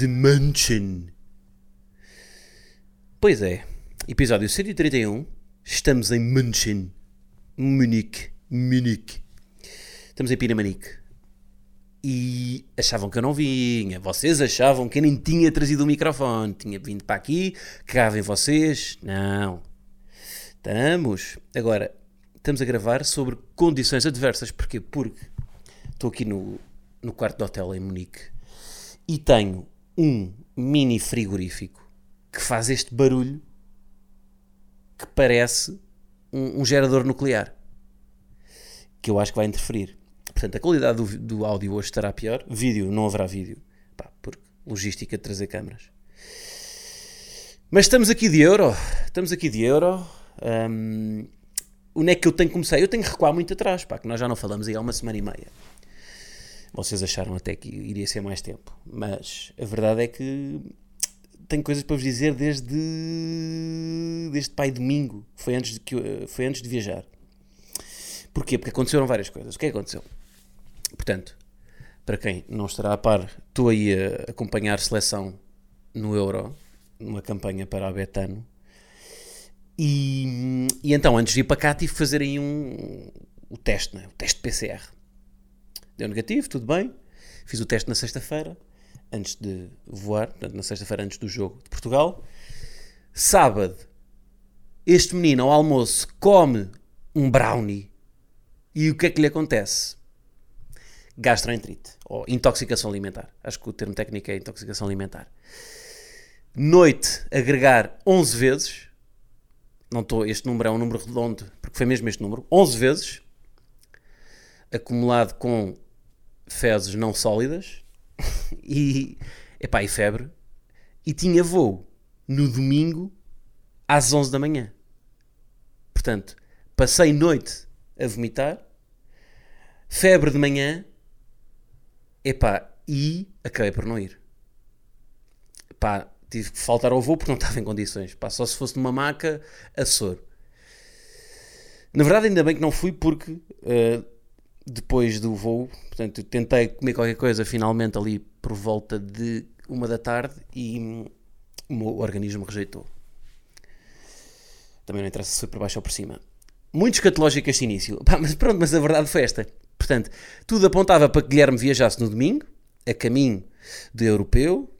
München. Pois é, episódio 131, estamos em München, Munique, Munique. Estamos em Pinamanique. E achavam que eu não vinha, vocês achavam que eu nem tinha trazido o microfone, tinha vindo para aqui, cagava em vocês. Não. Estamos. Agora, estamos a gravar sobre condições adversas. Porquê? Porque estou aqui no, no quarto de hotel em Munique e tenho um mini frigorífico que faz este barulho que parece um, um gerador nuclear que eu acho que vai interferir. Portanto, a qualidade do, do áudio hoje estará pior. Vídeo, não haverá vídeo. Pá, porque logística de trazer câmaras. Mas estamos aqui de euro. Estamos aqui de euro. Um, onde é que eu tenho que começar? Eu tenho que recuar muito atrás, pá, que nós já não falamos aí há uma semana e meia. Vocês acharam até que iria ser mais tempo. Mas a verdade é que tenho coisas para vos dizer desde, desde pai domingo. Foi antes, de que, foi antes de viajar. Porquê? Porque aconteceram várias coisas. O que é que aconteceu? Portanto, para quem não estará a par, estou aí a acompanhar seleção no Euro, numa campanha para a Betano. E, e então, antes de ir para cá, tive que fazer aí um, o teste, né? o teste PCR. Deu negativo, tudo bem. Fiz o teste na sexta-feira, antes de voar, portanto, na sexta-feira antes do jogo de Portugal. Sábado, este menino ao almoço come um brownie e o que é que lhe acontece? Gastroenterite ou intoxicação alimentar. Acho que o termo técnico é intoxicação alimentar. Noite, agregar 11 vezes. Não estou, este número é um número redondo, porque foi mesmo este número. 11 vezes. Acumulado com fezes não sólidas e, epá, e febre. E tinha voo no domingo às 11 da manhã. Portanto, passei noite a vomitar, febre de manhã, epá, e acabei por não ir. Epá, tive que faltar ao voo porque não estava em condições. Epá, só se fosse numa maca a soro. Na verdade, ainda bem que não fui porque uh, depois do voo, portanto, tentei comer qualquer coisa finalmente ali por volta de uma da tarde e o meu organismo rejeitou. Também não interessa se foi por baixo ou por cima. Muito escatológico este início. Pá, mas pronto, mas a verdade foi esta. Portanto, tudo apontava para que Guilherme viajasse no domingo, a caminho de europeu,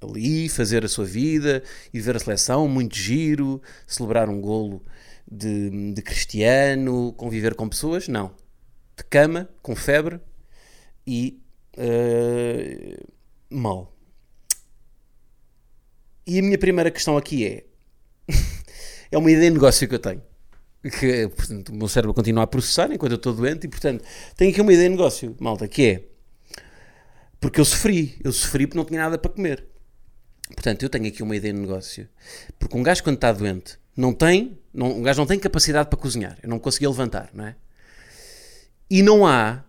ali, fazer a sua vida e ver a seleção, muito giro, celebrar um golo de, de Cristiano, conviver com pessoas. Não de cama, com febre e uh, mal. E a minha primeira questão aqui é: é uma ideia de negócio que eu tenho. Que, portanto, o meu cérebro continua a processar enquanto eu estou doente e, portanto, tenho aqui uma ideia de negócio, malta, que é porque eu sofri, eu sofri porque não tinha nada para comer. Portanto, eu tenho aqui uma ideia de negócio. Porque um gajo, quando está doente, não tem, não, um gajo não tem capacidade para cozinhar. Eu não conseguia levantar, não é? E não há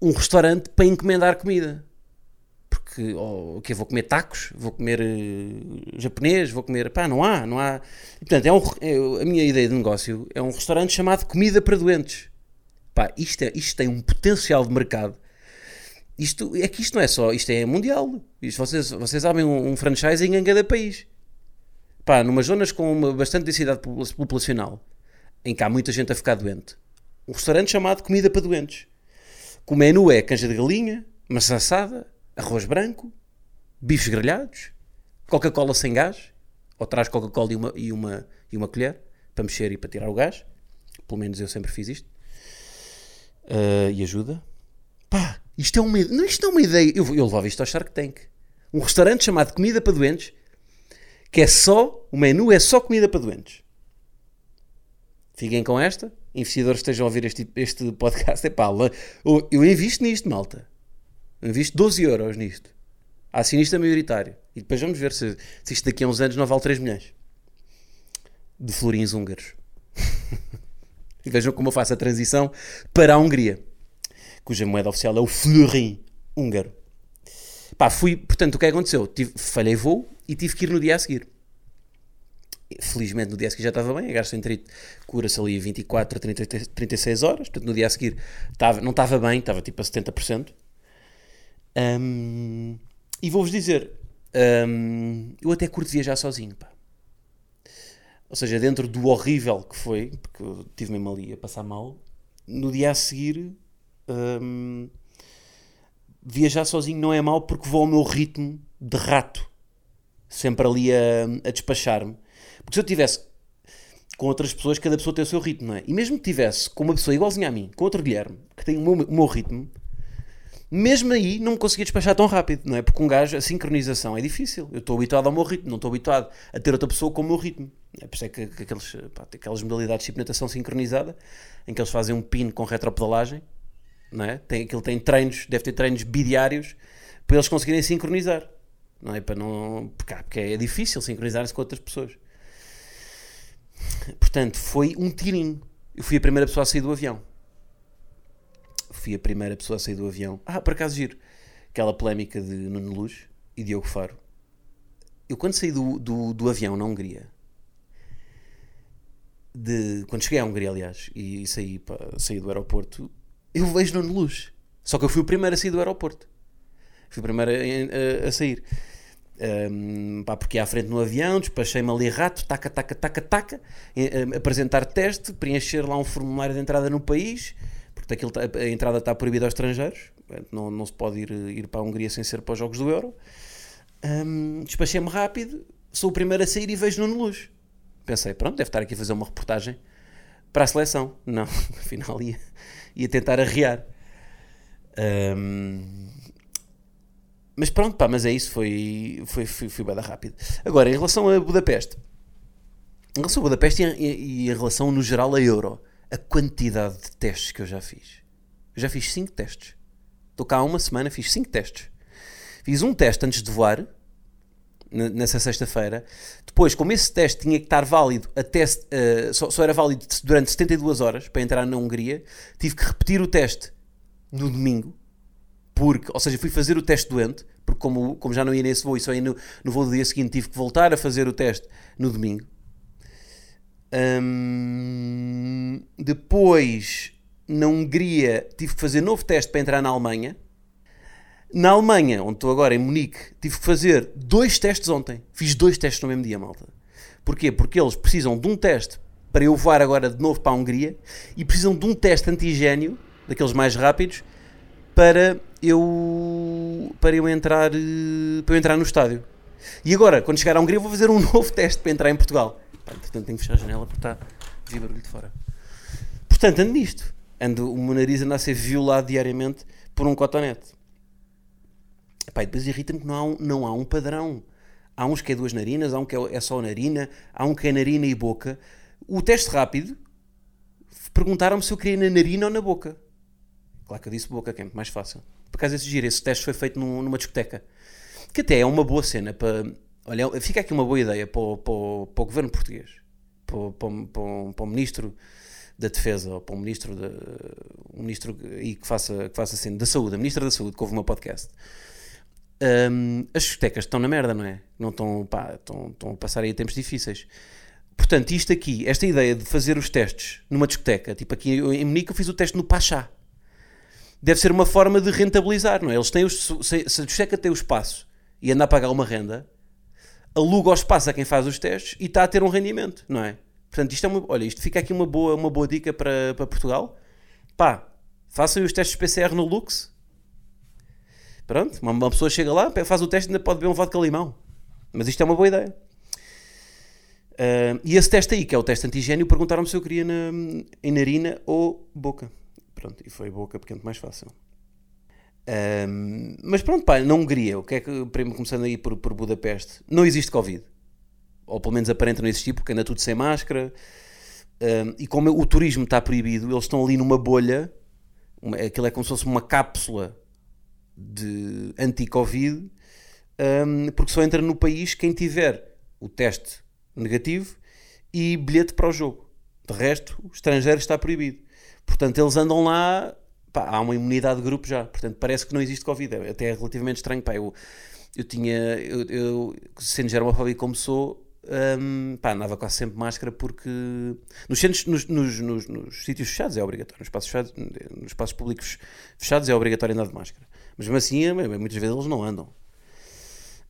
um restaurante para encomendar comida. Porque, oh, o que Vou comer tacos? Vou comer uh, japonês? Vou comer. Pá, não há, não há. E, portanto, é um, é, a minha ideia de negócio é um restaurante chamado Comida para Doentes. Pá, isto, é, isto tem um potencial de mercado. Isto, é que isto não é só, isto é mundial. Isto, vocês, vocês abrem um, um franchising em cada país. Pá, numas zonas com uma bastante densidade populacional, em que há muita gente a ficar doente um restaurante chamado Comida para Doentes. O menu é canja de galinha, maçã assada, arroz branco, bifes grelhados, Coca-Cola sem gás, ou traz Coca-Cola e uma, e, uma, e uma colher para mexer e para tirar o gás. Pelo menos eu sempre fiz isto. Uh, e ajuda. Pá, isto é uma, não, isto é uma ideia. Eu, eu levava isto ao Shark Tank. Um restaurante chamado Comida para Doentes, que é só, o menu é só comida para doentes. Fiquem com esta investidores que estejam a ouvir este, este podcast, é pá, eu, invisto nisto, malta. Eu invisto 12 euros nisto. Acionista maioritário. E depois vamos ver se, se isto daqui a uns anos não vale 3 milhões. De florins húngaros. e vejam como eu faço a transição para a Hungria. Cuja moeda oficial é o florin húngaro. Pá, fui, portanto, o que é aconteceu? Tive, falhei voo e tive que ir no dia a seguir. Felizmente no dia a seguir já estava bem, a gastroenterite cura-se ali 24 a 30, 36 horas, portanto no dia a seguir estava, não estava bem, estava tipo a 70%. Um, e vou-vos dizer, um, eu até curto viajar sozinho, pá. Ou seja, dentro do horrível que foi, porque eu tive mesmo ali a passar mal, no dia a seguir um, viajar sozinho não é mau porque vou ao meu ritmo de rato, sempre ali a, a despachar-me. Porque se eu tivesse com outras pessoas, cada pessoa tem o seu ritmo, não é? E mesmo que tivesse com uma pessoa igualzinha a mim, com outro Guilherme, que tem o meu, o meu ritmo, mesmo aí não me conseguia despachar tão rápido, não é? Porque um gajo, a sincronização é difícil. Eu estou habituado ao meu ritmo, não estou habituado a ter outra pessoa com o meu ritmo. É por isso é que, que aqueles, pá, aquelas modalidades tipo natação sincronizada, em que eles fazem um pino com retropedalagem, não é? Tem, aquilo tem treinos, deve ter treinos bidiários para eles conseguirem sincronizar, não é? Para não, porque, porque é difícil sincronizar-se com outras pessoas. Portanto, foi um tirinho. Eu fui a primeira pessoa a sair do avião. Fui a primeira pessoa a sair do avião. Ah, por acaso giro. Aquela polémica de Nuno Luz e Diogo Faro. Eu quando saí do, do, do avião na Hungria, de, quando cheguei à Hungria, aliás, e saí, pá, saí do aeroporto, eu vejo Nuno Luz. Só que eu fui o primeiro a sair do aeroporto. Fui o primeiro a, a, a sair. Um, pá, porque à frente no avião, despachei-me ali rato, taca, taca, taca, taca, apresentar teste, preencher lá um formulário de entrada no país, porque aquilo, tá, a entrada está proibida aos estrangeiros, não, não se pode ir, ir para a Hungria sem ser para os Jogos do Euro. Um, despachei-me rápido, sou o primeiro a sair e vejo no Luz. Pensei, pronto, deve estar aqui a fazer uma reportagem para a seleção. Não, afinal ia, ia tentar arrear. Um, mas pronto, pá, mas é isso, foi, foi, foi, foi bada rápido. Agora, em relação a Budapeste, em relação a Budapeste e, e, em relação no geral a Euro, a quantidade de testes que eu já fiz. Eu já fiz 5 testes. Estou cá há uma semana, fiz 5 testes. Fiz um teste antes de voar, nessa sexta-feira. Depois, como esse teste tinha que estar válido até, uh, só, só, era válido durante 72 horas para entrar na Hungria, tive que repetir o teste no domingo porque, ou seja, fui fazer o teste doente, porque como, como já não ia nesse voo e só ia no, no voo do dia seguinte, tive que voltar a fazer o teste no domingo. Hum, depois, na Hungria, tive que fazer novo teste para entrar na Alemanha. Na Alemanha, onde estou agora, em Munique, tive que fazer dois testes ontem. Fiz dois testes no mesmo dia, malta. Porquê? Porque eles precisam de um teste para eu voar agora de novo para a Hungria e precisam de um teste antigênio, daqueles mais rápidos, para eu para eu entrar para eu entrar no estádio. E agora, quando chegar à Hungria, vou fazer um novo teste para entrar em Portugal. Portanto, tenho que fechar a janela porque está a barulho de fora. Portanto, ando nisto. Ando, o meu nariz anda a ser violado diariamente por um cotonete. Pá, e depois irrita-me que não há, um, não há um padrão. Há uns que é duas narinas, há um que é, é só narina, há um que é narina e boca. O teste rápido perguntaram-me se eu queria na narina ou na boca. Claro que eu disse boca, que é muito mais fácil. Por acaso esse giro, esse teste foi feito num, numa discoteca. Que até é uma boa cena para. Olha, fica aqui uma boa ideia para o, para o, para o governo português, para, para, para, o ministro da Defesa, ou para o ministro, de, um ministro aí que faça, que faça assim, da Saúde, a ministra da Saúde, que houve uma podcast. Um, as discotecas estão na merda, não é? Não estão, pá, estão, estão a passar aí tempos difíceis. Portanto, isto aqui, esta ideia de fazer os testes numa discoteca, tipo aqui em Munique eu fiz o teste no Pachá deve ser uma forma de rentabilizar, não é? Eles têm os, se, se a tem o espaço e anda a pagar uma renda, aluga o espaço a quem faz os testes e está a ter um rendimento, não é? Portanto, isto é uma, olha, isto fica aqui uma boa, uma boa dica para, para Portugal. Pá, façam os testes PCR no Lux. Pronto, uma, uma pessoa chega lá, faz o teste e ainda pode beber um vodka limão. Mas isto é uma boa ideia. Uh, e esse teste aí, que é o teste antigênio, perguntaram-me se eu queria na, em narina ou boca. Pronto, e foi boca muito mais fácil. Um, mas pronto, pá, na Hungria, o que é que, primo, começando aí por, por Budapeste, não existe Covid. Ou pelo menos aparenta não existir, porque anda tudo sem máscara. Um, e como o turismo está proibido, eles estão ali numa bolha, uma, aquilo é como se fosse uma cápsula de anti-Covid, hum, porque só entra no país quem tiver o teste negativo e bilhete para o jogo. De resto, o estrangeiro está proibido. Portanto, eles andam lá, pá, há uma imunidade de grupo já. Portanto, parece que não existe Covid. É até relativamente estranho. Pá, eu, eu tinha, eu, eu sendo germofóbico como sou, hum, pá, andava quase sempre máscara porque nos, centros, nos, nos, nos, nos sítios fechados é obrigatório, nos espaços, fechados, nos espaços públicos fechados é obrigatório andar de máscara. Mas mesmo assim, é, muitas vezes eles não andam.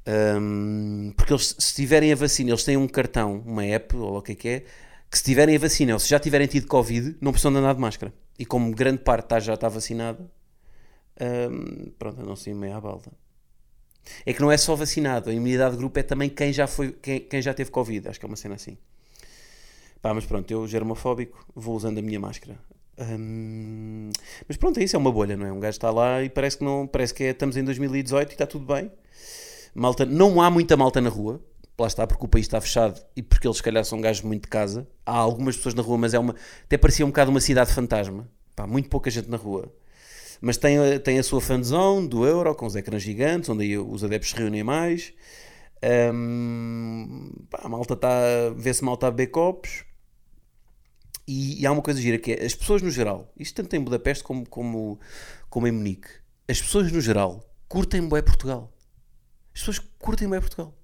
Hum, porque eles, se tiverem a vacina, eles têm um cartão, uma app, ou o que é que é, que se tiverem a vacina ou se já tiverem tido Covid, não precisam de andar de máscara. E como grande parte tá, já está vacinada, hum, pronto, não se meia balda. É que não é só vacinado, a imunidade de grupo é também quem já, foi, quem, quem já teve Covid. Acho que é uma cena assim. Pá, mas pronto, eu germofóbico, vou usando a minha máscara. Hum, mas pronto, é isso, é uma bolha, não é? Um gajo está lá e parece que não, parece que é, estamos em 2018 e está tudo bem. Malta, não há muita malta na rua, lá está, porque o país está fechado e porque eles, se calhar, são gajos muito de casa. Há algumas pessoas na rua, mas é uma. Até parecia um bocado uma cidade fantasma. Pá, muito pouca gente na rua. Mas tem, tem a sua fanzone do Euro, com os ecrãs gigantes, onde aí os adeptos se reúnem mais. Um, pá, a malta está. vê-se malta a beber copos. E, e, há uma coisa gira que é: as pessoas no geral, isto tanto em Budapeste como, como, como em Munique, as pessoas no geral curtem bem Portugal. As pessoas curtem bem Portugal.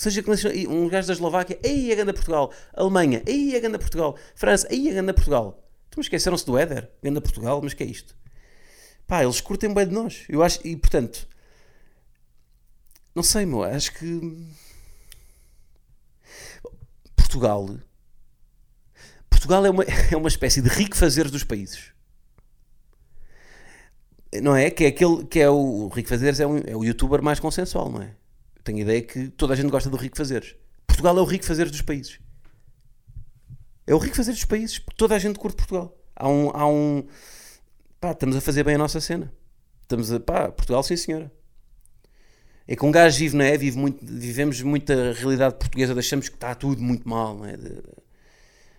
Que seja um gajo da Eslováquia, aí é ganda Portugal. Alemanha, aí é ganda Portugal. França, aí é ganda Portugal. Tu esqueceram-se do Éder? Ganda Portugal, mas que é isto? Pá, eles curtem bem de nós. Eu acho, e portanto, não sei, meu, acho que Portugal Portugal é uma, é uma espécie de rico fazer dos países. Não é? Que é aquele que é o, o Rico Fazeres é, um, é o youtuber mais consensual, não é? Tenho a ideia que toda a gente gosta do rico fazeres. Portugal é o rico fazeres dos países. É o rico fazeres dos países, toda a gente curte Portugal. Há um. Há um pá, estamos a fazer bem a nossa cena. Estamos a. pá, Portugal, sim senhora. É que um gajo vive, não é? Vive muito, vivemos muita realidade portuguesa, deixamos que está tudo muito mal, não é? De,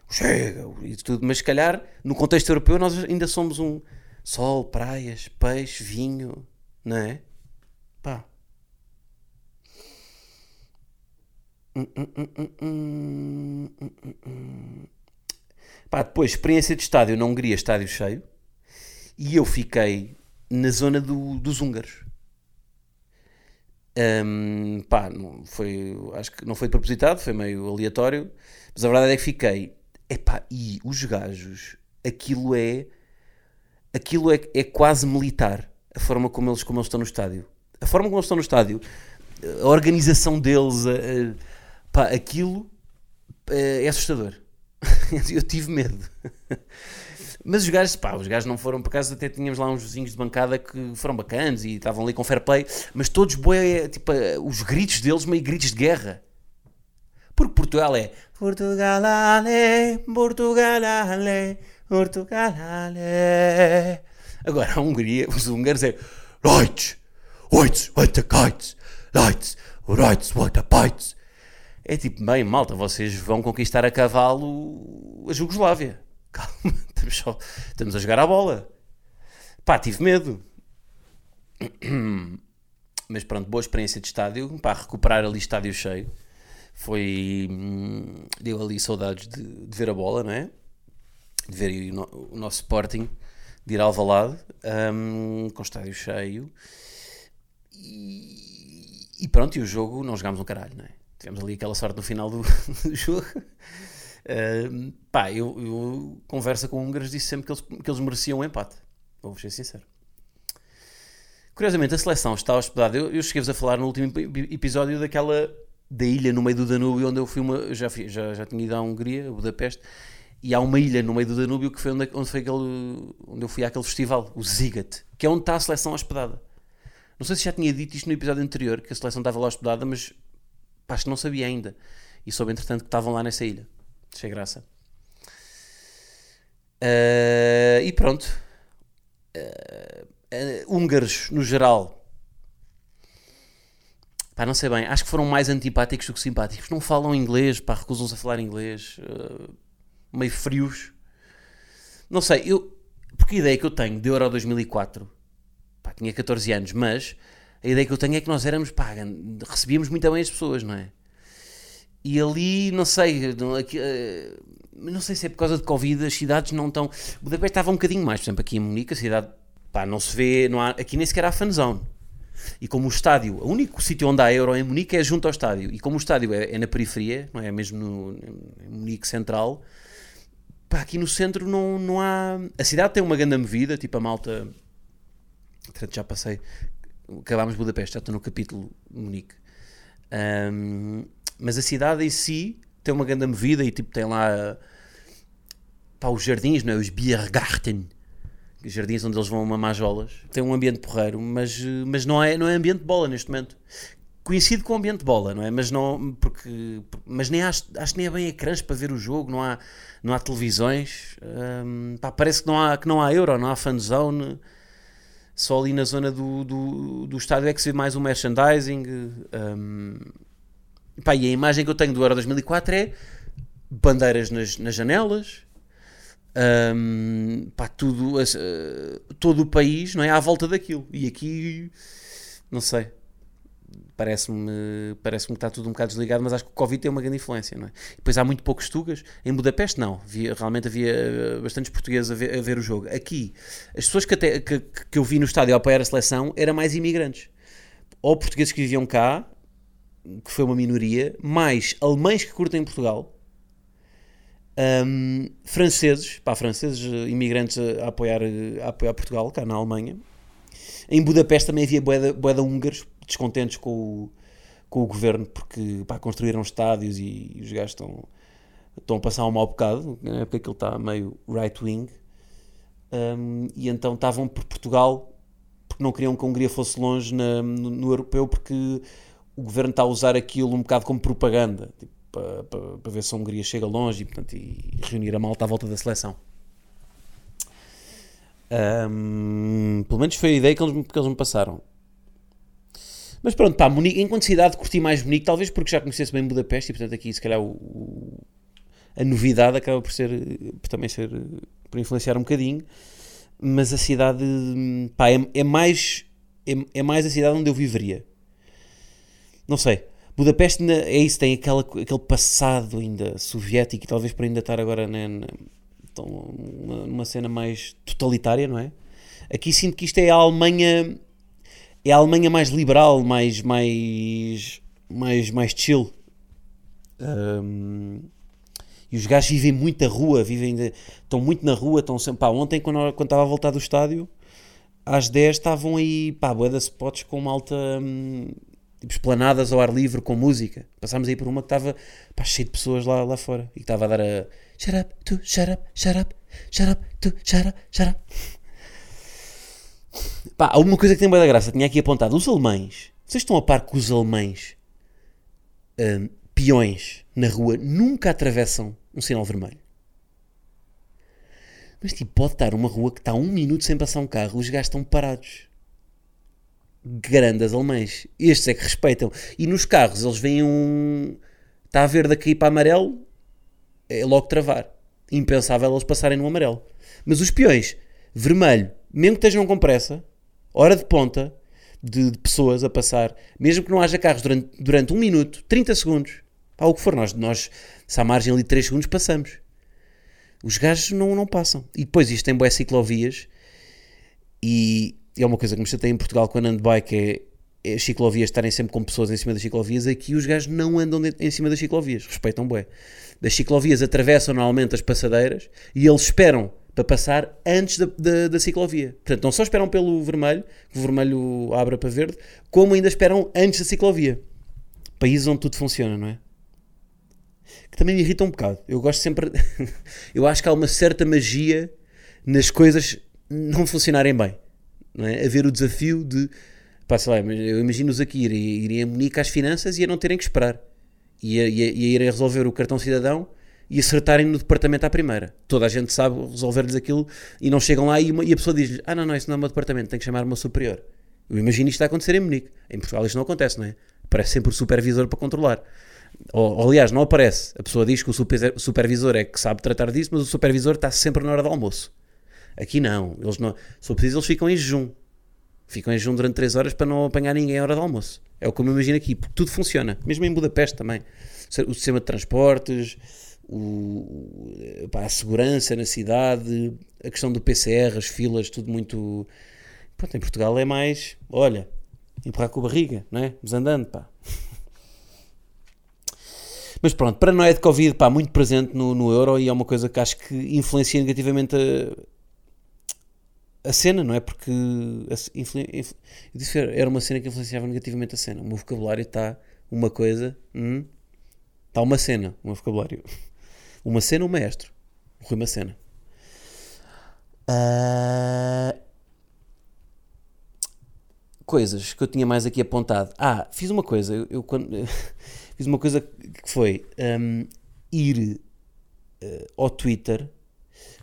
chega e tudo, mas se calhar no contexto europeu nós ainda somos um sol, praias, peixe, vinho, não é? Pá. Pá, depois, experiência de estádio na Hungria, estádio cheio. E eu fiquei na zona do, dos húngaros. Um, pá, não foi, acho que não foi propositado, foi meio aleatório. Mas a verdade é que fiquei. Epá, e os gajos, aquilo é. Aquilo é, é quase militar. A forma como eles, como eles estão no estádio. A forma como eles estão no estádio, a organização deles, a, a Pá, aquilo é assustador. eu tive medo. Mas os gajos, pá, os gajos não foram por acaso, até tínhamos lá uns vizinhos de bancada que foram bacanas e estavam ali com fair play, mas todos, boé, tipo, os gritos deles, meio gritos de guerra. Porque Portugal é Portugal, ale, Portugal, ale, Portugal, ale. Agora a Hungria, os húngaros é Leute, Leute, Leute, Kites, Leute, Leute, Leute, Pites. É tipo, bem, malta, vocês vão conquistar a cavalo a Jugoslávia. Calma, estamos, só, estamos a jogar a bola. Pá, tive medo. Mas pronto, boa experiência de estádio. Pá, recuperar ali estádio cheio. Foi. Hum, deu ali saudades de, de, ver a bola, não é? De ver o, o nosso Sporting, de ir ao Valade, um, com estádio cheio. E, e pronto, e o jogo não jogámos um caralho, não é? Tivemos ali aquela sorte no final do, do jogo. Uh, pá, eu, eu conversa com húngaros disse sempre que eles, que eles mereciam um empate. Vou ser sincero. Curiosamente, a seleção está hospedada. Eu, eu cheguei-vos a falar no último episódio daquela da ilha no meio do Danúbio, onde eu fui uma. Já, fui, já, já tinha ido à Hungria, a Budapeste, e há uma ilha no meio do Danúbio que foi onde, onde, foi aquele, onde eu fui àquele festival, o Zigat, que é onde está a seleção hospedada. Não sei se já tinha dito isto no episódio anterior, que a seleção estava lá hospedada, mas Pá, que não sabia ainda. E soube, entretanto, que estavam lá nessa ilha. Achei graça. Uh, e pronto. Uh, uh, húngaros, no geral. Pá, não sei bem. Acho que foram mais antipáticos do que simpáticos. Não falam inglês, pá, recusam-se a falar inglês. meio frios. Não sei, eu... Porque a ideia que eu tenho de Euro 2004... Pá, tinha 14 anos, mas A ideia que eu tenho é que nós éramos, pá, recebíamos muito bem as pessoas, não é? E ali, não sei, não, aqui, eh, não sei se é por causa de Covid, as cidades não estão. Budapeste estava um bocadinho mais, por exemplo, aqui em Munique, a cidade, pá, não se vê, não há, aqui nem sequer há fanzone. E como o estádio, o único sítio onde há euro em Munique é junto ao estádio. E como o estádio é, é na periferia, não é mesmo no, em Munique Central, pá, aqui no centro não, não há. A cidade tem uma grande movida, tipo a malta. Já passei, acabámos Budapeste, já estou no capítulo Munique. Um, mas a cidade em si tem uma grande movida e tipo tem lá pá, os jardins, não é? os Biergarten, jardins onde eles vão mamar jolas. Tem um ambiente porreiro, mas, mas não, é, não é ambiente de bola neste momento. Coincide com o ambiente de bola, não é? Mas, não, porque, mas nem acho, acho que nem é bem ecrãs para ver o jogo, não há, não há televisões. Um, pá, parece que não, há, que não há euro, não há fanzone. Só ali na zona do, do, do estádio é que se vê mais o merchandising. Um, pá, e a imagem que eu tenho do Euro 2004 é bandeiras nas, nas janelas, um, pá, tudo, uh, todo o país não é, à volta daquilo. E aqui, não sei, parece-me parece que está tudo um bocado desligado, mas acho que o Covid tem uma grande influência. Não é? Depois há muito poucos tugas. Em Budapeste, não. Havia, realmente havia eh, bastantes portugueses a ver, a ver, o jogo. Aqui, as pessoas que, até, que, que eu vi no estádio ao apoiar a seleção eram mais imigrantes. Ou portugueses que viviam cá, que foi uma minoria, mais alemães que curtem Portugal um, franceses, pá, franceses, eh, imigrantes a apoiar, a apoiar Portugal, cá na Alemanha. Em Budapeste também havia boeda, boeda húngaros descontentes com o, com o governo porque pá, construíram estádios e, e os gajos estão, estão a passar um mau bocado, porque aquilo está meio right-wing. Um, e então estavam por Portugal porque não queriam que a Hungria fosse longe na, no, no europeu porque o governo está a usar aquilo um bocado como propaganda. Tipo, para, para, para, ver se a Hungria chega longe e, portanto, e reunir a malta à volta da seleção. Um, pelo menos foi a ideia que eles, que eles me passaram. Mas pronto, pá, Munique, enquanto cidade curti mais Munique, talvez porque já conhecesse bem Budapeste e portanto aqui se calhar o, o, a novidade acaba por ser, por também ser, por influenciar um bocadinho, mas a cidade, pá, é, é mais, é, é mais a cidade onde eu viveria. Não sei, Budapeste é isso, tem aquela, aquele passado ainda soviético e talvez por ainda estar agora né, numa cena mais totalitária, não é? Aqui sinto que isto é a Alemanha é a Alemanha mais liberal, mais mais mais, mais chill. Um, e os gajos vivem muito na rua, vivem de, estão muito na rua, estão sempre. Pá, ontem, quando, quando estava a voltar do estádio, às 10 estavam aí, pá, boa spots com malta. Hum, tipo esplanadas ao ar livre com música. Passámos aí por uma que estava pá, cheio de pessoas lá, lá fora e que estava a dar a shut up, tu, shut up, shut up, shut up, tu, shut up, shut up. Pá, alguma coisa que tem boa da graça, tinha aqui apontado. Os alemães, vocês estão a par que os alemães hum, peões na rua nunca atravessam um sinal vermelho. Mas tipo, pode estar uma rua que está um minuto sem passar um carro, os gajos estão parados grandes alemães. Estes é que respeitam. E nos carros eles veem um. Está a verde a cair para amarelo, é logo travar. Impensável eles passarem no amarelo. Mas os peões, vermelho, mesmo que estejam com pressa, hora de ponta de, de pessoas a passar, mesmo que não haja carros durante, durante um minuto, 30 segundos, pá, o que for, nós, nós se há margem ali de 3 segundos, passamos. Os gajos não, não passam. E depois isto tem boas ciclovias e e é uma coisa que me chateia em Portugal quando ando de bike é, é as ciclovias estarem sempre com pessoas em cima das ciclovias, aqui os gajos não andam de, em cima das ciclovias, respeitam bué. Das ciclovias atravessam normalmente as passadeiras e eles esperam para passar antes da, da, da, ciclovia. Portanto, não só esperam pelo vermelho, que o vermelho abra para verde, como ainda esperam antes da ciclovia. Países onde tudo funciona, não é? Que também me irrita um bocado. Eu gosto sempre. eu acho que há uma certa magia nas coisas não funcionarem bem não é? Haver o desafio de, pá, sei lá, eu imagino-os aqui irem, irem a Munique às finanças e a não terem que esperar. E a, e a, e a irem resolver o cartão cidadão e acertarem no departamento à primeira. Toda a gente sabe resolver-lhes aquilo e não chegam lá e, uma, e a pessoa diz ah não, não, isso não é o meu departamento, tem que chamar o meu superior. Eu imagino isto a acontecer em Munique. Em Portugal isto não acontece, não é? Aparece sempre o supervisor para controlar. Ou, ou aliás, não aparece. A pessoa diz que o supervisor é que sabe tratar disso, mas o supervisor está sempre na hora do almoço. Aqui não, eles não. Se for preciso, eles ficam em jejum. Ficam em jejum durante 3 horas para não apanhar ninguém à hora do almoço. É o que eu me imagino aqui, porque tudo funciona, mesmo em Budapeste também. O sistema de transportes, o, pá, a segurança na cidade, a questão do PCR, as filas, tudo muito. Pronto, em Portugal é mais, olha, empurrar com a barriga, não é? Mas andando, pá. Mas pronto, paranoia de Covid, pá, muito presente no, no euro e é uma coisa que acho que influencia negativamente a, a cena, não é? Porque a, influ, influ, eu disse era uma cena que influenciava negativamente a cena. O meu vocabulário está uma coisa, hum, está uma cena, o meu vocabulário. Uma cena, um maestro. O Rui Macena. Uh, coisas que eu tinha mais aqui apontado. Ah, fiz uma coisa. Eu, eu quando, fiz uma coisa que foi um, ir uh, ao Twitter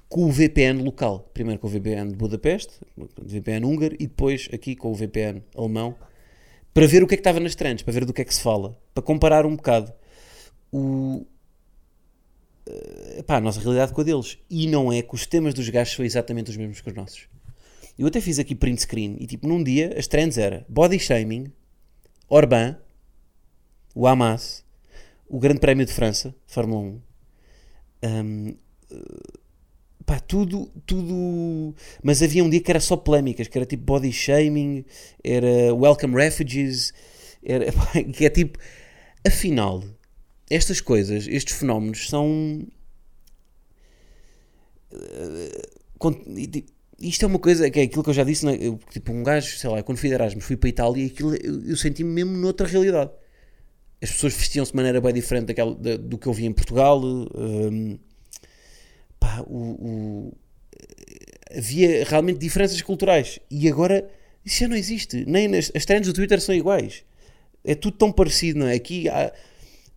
com o VPN local. Primeiro com o VPN de Budapeste, VPN húngaro, e depois aqui com o VPN alemão, para ver o que é que estava nas trends, para ver do que é que se fala, para comparar um bocado o, pá, a nossa realidade com a deles. E não é que os temas dos gajos são exatamente os mesmos que os nossos. Eu até fiz aqui print screen e tipo, num dia as trends era body shaming, Orbán, o Hamas, o Grande Prémio de França, Fórmula 1, um, pá, tudo, tudo. Mas havia um dia que era só polémicas, que era tipo body shaming, era welcome refugees, era, pá, que é tipo, afinal, estas coisas, estes fenómenos são. Isto é uma coisa que é aquilo que eu já disse, é? eu, tipo, um gajo, sei lá, quando fui de Erasmus, fui para a Itália e aquilo, eu, senti-me mesmo noutra realidade. As pessoas vestiam-se de maneira bem diferente daquela, da, do que eu vi em Portugal. Um, pá, o, o, havia realmente diferenças culturais. E agora isso já não existe. Nem nas, as trends do Twitter são iguais. É tudo tão parecido, não é? Aqui há,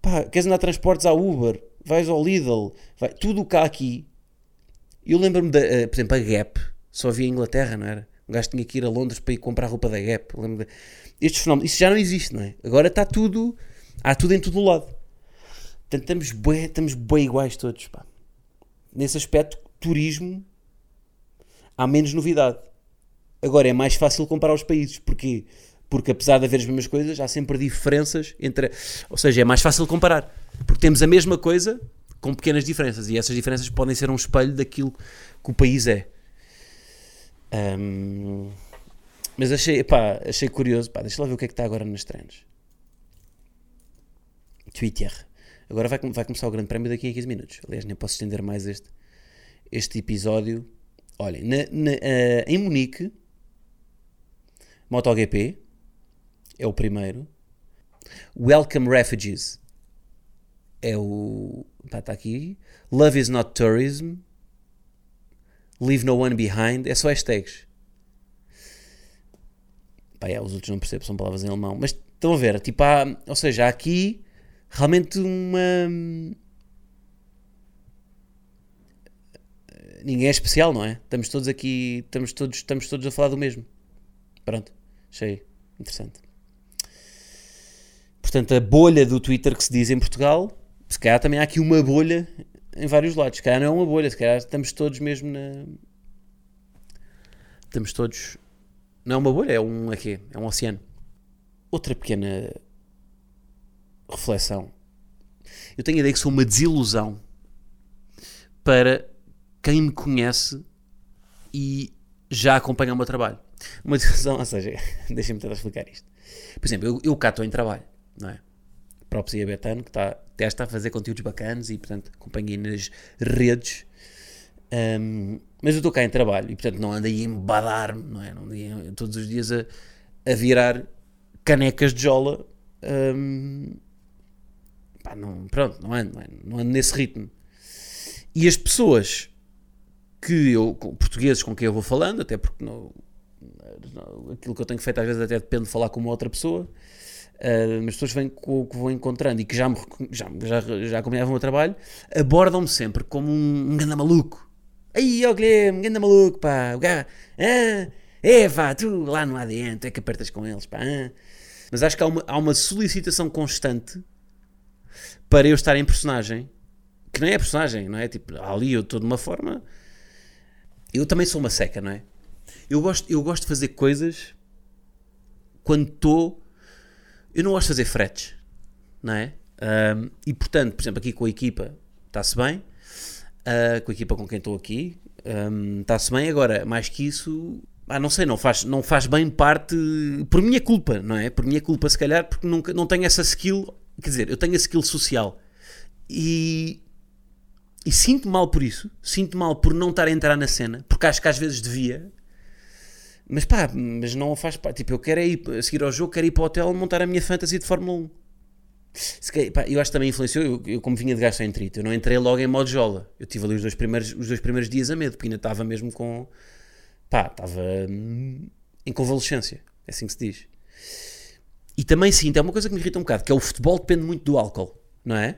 Pá, queres andar transportes à Uber, vais ao Lidl, vai, tudo o há aqui. Eu lembro-me, uh, por exemplo, a Gap, só havia em Inglaterra, não era? Um gajo tinha que ir a Londres para ir comprar roupa da Gap. De... Estes fenómenos, isso já não existe, não é? Agora está tudo, há tudo em todo o lado. Portanto, estamos bem, estamos bem iguais todos, pá. Nesse aspecto, turismo, há menos novidade. Agora é mais fácil comparar os países, porque porque apesar de haver as mesmas coisas, há sempre diferenças entre. Ou seja, é mais fácil comparar. Porque temos a mesma coisa com pequenas diferenças e essas diferenças podem ser um espelho daquilo que o país é. Um, mas achei, achei curioso. Pá, deixa lá ver o que é que está agora nas trends. Twitter. Agora vai, vai começar o Grande Prémio daqui a 15 minutos. Aliás, nem posso estender mais este, este episódio. Olhem, na, na, uh, em Munique, MotoGP, é o primeiro. Welcome Refugees é o. Pá, está aqui. Love is not tourism. Leave no one behind. É só hashtags. Pá, é, os outros não percebo, são palavras em alemão. Mas estão a ver, tipo, há, ou seja, há aqui realmente uma. Ninguém é especial, não é? Estamos todos aqui, estamos todos, estamos todos a falar do mesmo. Pronto, achei interessante. Portanto, a bolha do Twitter que se diz em Portugal, se calhar também há aqui uma bolha em vários lados. Se calhar não é uma bolha, se calhar estamos todos mesmo na. Estamos todos. Não é uma bolha, é um aqui, é um oceano. Outra pequena reflexão. Eu tenho a ideia que sou uma desilusão para quem me conhece e já acompanha o meu trabalho. Uma desilusão, ou seja, deixem-me tentar explicar isto. Por exemplo, eu, eu cá estou em trabalho não é? Próprio a Betano, que está, testa a fazer conteúdos bacanas e, portanto, acompanhei nas redes. Um, mas eu estou cá em trabalho e, portanto, não ando aí a embadar-me, não é? Não ando todos os dias a, a virar canecas de jola. Um, pá, não, pronto, não ando, não ando, não ando nesse ritmo. E as pessoas que eu, portugueses com quem eu vou falando, até porque não, aquilo que eu tenho feito às vezes até depende de falar com uma outra pessoa, uh, as pessoas vêm, que vou encontrando e que já, me, já, já, já acompanhavam o meu trabalho, abordam-me sempre como um, um ganda maluco. Aí, ó Guilherme, ganda maluco, pá, o gajo, ah, é, vá, tu lá no adentro, é que apertas com eles, pá. Ah. Mas acho que há uma, há uma solicitação constante para eu estar em personagem, que não é personagem, não é? Tipo, ali eu estou de uma forma. Eu também sou uma seca, não é? Eu gosto, eu gosto de fazer coisas quando estou. Eu não gosto de fazer fretes, não é? Um, e portanto, por exemplo, aqui com a equipa está-se bem, uh, com a equipa com quem estou aqui está-se bem. Agora, mais que isso, ah, não sei, não faz, não faz bem parte por minha culpa, não é? Por minha culpa, se calhar, porque nunca, não tenho essa skill. Quer dizer, eu tenho a skill social e, e sinto mal por isso. Sinto mal por não estar a entrar na cena, porque acho que às vezes devia. Mas pá, mas não faz parte. Tipo, eu quero ir a seguir ao jogo, quero ir para o hotel montar a minha fantasy de Fórmula 1. Se, pá, eu acho que também influenciou. Eu, eu como vinha de gastroenterite, eu não entrei logo em modo jola. Eu tive ali os dois primeiros, os dois primeiros dias a medo, porque ainda estava mesmo com. pá, estava hum, em convalescência. É assim que se diz. E também sinto, é uma coisa que me irrita um bocado, que é o futebol depende muito do álcool, não é?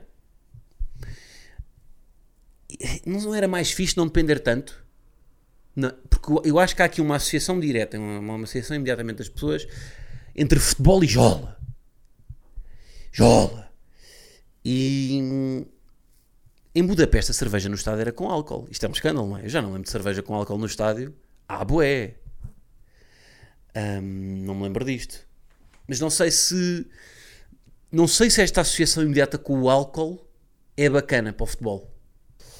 Não era mais fixe não depender tanto? Não, porque eu acho que há aqui uma associação direta, uma, uma associação imediatamente das pessoas entre futebol e jola. Jola. E em Budapeste a cerveja no estádio era com álcool. Isto é um escândalo, não é? Eu já não lembro de cerveja com álcool no estádio. Ah, boé. Um, não me lembro disto. Mas não sei se. Não sei se esta associação imediata com o álcool é bacana para o futebol.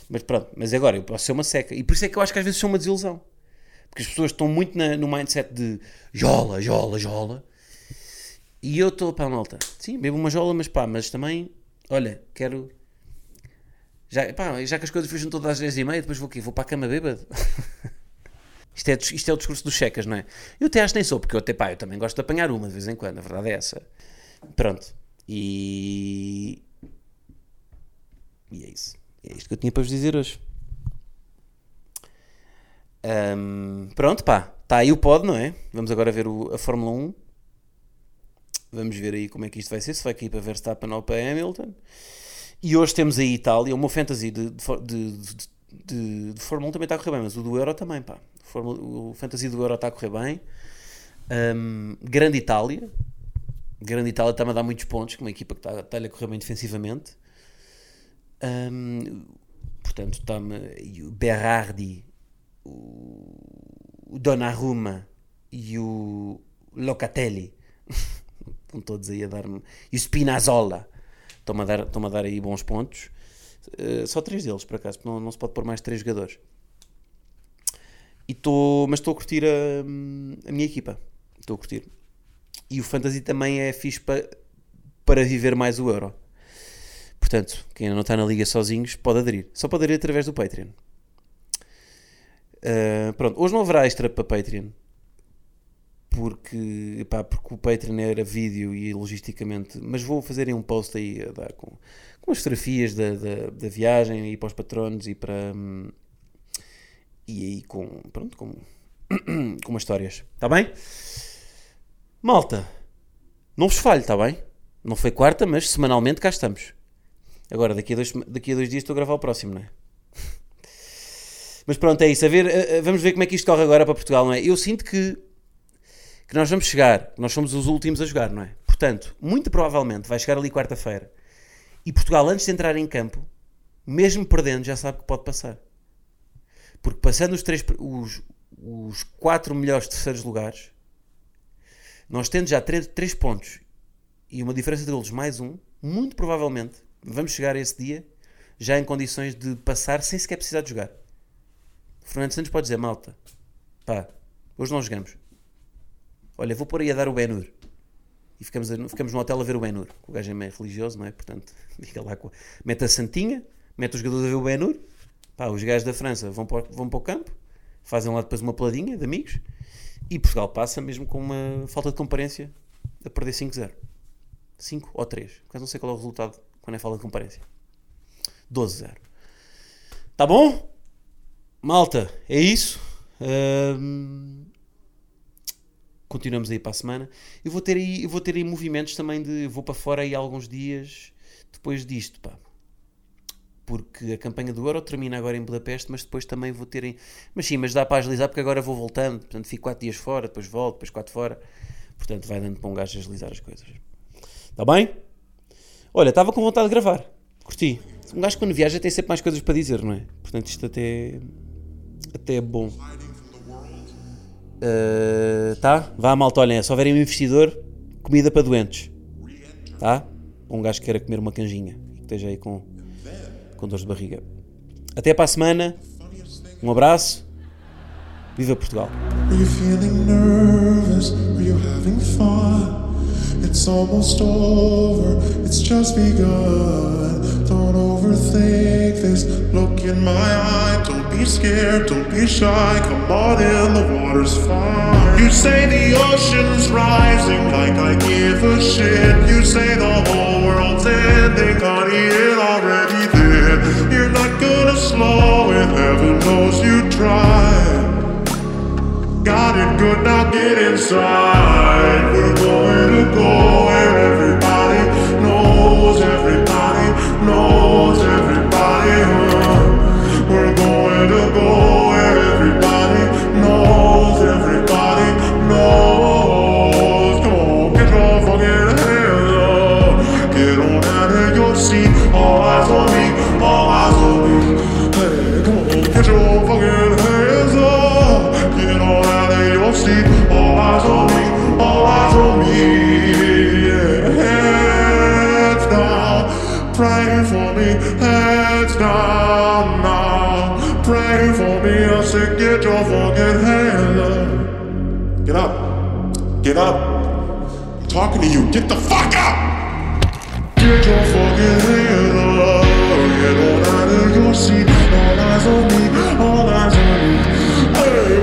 Mas pronto, mas agora eu posso ser uma seca. E por isso é que eu acho que às vezes sou uma desilusão. Porque as pessoas estão muito na, no mindset de jola, jola, jola. E eu estou, pá, malta. Sim, bebo uma jola, mas pá, mas também, olha, quero. Já, pá, já que as coisas fecham todas às 10 e meia, depois vou aqui, vou para a cama bêbado. isto, é, isto é o discurso dos checas, não é? Eu até acho que nem sou, porque eu até, pá, eu também gosto de apanhar uma de vez em quando, a verdade é essa. Pronto. E. E é isso. É isto que eu tinha para vos dizer hoje. Um, pronto, pá. Está aí o pod, não é? Vamos agora ver o, a Fórmula 1. Vamos ver aí como é que isto vai ser. Se vai cair para Verstappen ou para Hamilton. E hoje temos aí Itália. O meu fantasy de, de, de, de, de Fórmula 1 também está a correr bem, mas o do Euro também, pá. Fórmula, o fantasy do Euro está a correr bem. Um, grande Itália. Grande Itália está-me a dar muitos pontos, com uma equipa que está, está a correr bem defensivamente. Um, portanto, o Berardi, o, Donnarumma e o Locatelli. Estão todos aí a dar-me. E o Spinazzola. Estão-me a, dar, estão a dar aí bons pontos. Uh, só três deles, por acaso, não, não se pode pôr mais três jogadores. E tô, mas estou a curtir a, a minha equipa. Estou a curtir. E o Fantasy também é fixe para, para viver mais o Euro. Portanto, quem não está na liga sozinhos pode aderir. Só pode aderir através do Patreon. Uh, pronto, hoje não haverá extra para Patreon. Porque, pá, porque o Patreon era vídeo e logisticamente. Mas vou fazer um post aí a dar com, com as fotografias da, da, da viagem e para os patronos e para. Hum, e aí com. Pronto, com, com umas histórias. Está bem? Malta, não vos falho, está bem? Não foi quarta, mas semanalmente cá estamos. Agora, daqui a dois, daqui a dois dias estou a gravar o próximo, não é? Mas pronto, é isso. A ver, vamos ver como é que isto corre agora para Portugal, não é? Eu sinto que, que nós vamos chegar, nós somos os últimos a jogar, não é? Portanto, muito provavelmente vai chegar ali quarta-feira e Portugal, antes de entrar em campo, mesmo perdendo, já sabe que pode passar. Porque passando os, três, os, os quatro melhores terceiros lugares, nós tendo já três, três pontos e uma diferença de golos mais um, muito provavelmente vamos chegar a esse dia já em condições de passar sem sequer precisar de jogar. Fernando Santos pode dizer, malta, pá, hoje não jogamos. Olha, vou pôr aí a dar o Benur. E ficamos, a, ficamos no hotel a ver o Benur. O gajo é meio religioso, não é? Portanto, fica lá. Mete a Santinha, mete os jogadores a ver o Benur. Pá, os gajos da França vão para, vão para o campo, fazem lá depois uma peladinha de amigos. E Portugal passa mesmo com uma falta de comparência a perder 5-0. 5 ou 3. Quase não sei qual é o resultado quando é falta de comparência. 12-0. Tá bom? Malta, é isso. Um, continuamos aí para a semana. Eu vou ter aí, eu vou ter aí movimentos também de. Vou para fora aí alguns dias depois disto, pá. Porque a campanha do Euro termina agora em Budapeste, mas depois também vou ter. Em... Mas sim, mas dá para agilizar porque agora vou voltando. Portanto, fico 4 dias fora, depois volto, depois 4 fora. Portanto, vai dando para um gajo agilizar as coisas. Está bem? Olha, estava com vontade de gravar. Curti. Um gajo quando viaja tem sempre mais coisas para dizer, não é? Portanto, isto até, até é bom. Uh, tá? Vá, malta, olhem, se houverem um investidor, comida para doentes. Tá? Um gajo que queira comer uma canjinha e que esteja aí com, com dores de barriga. Até para a semana. Um abraço. Viva Portugal. Are you feeling nervous? Are you having fun? It's almost over, it's just begun. Don't overthink this. Look in my eye, don't be scared, don't be shy. Come on in, the water's fine. You say the ocean's rising like I give a shit. You say the whole world's ending, honey, it already did. You're not gonna slow it, heaven knows you tried. Got it good, now get inside. Get on out of your seat. All eyes on For me, heads down now. Pray for me, I said, get your fucking hands up. Get up. Get up. I'm talking to you. Get the fuck up! Get your fucking hands up. Get on out of your seat. All eyes on me. All eyes on me. Hey,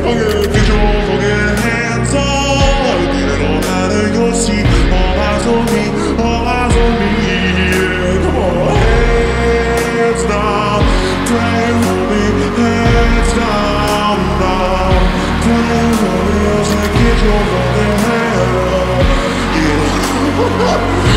get your fucking hands up. Get on out of your seat. All eyes on me. your lonely hair. You.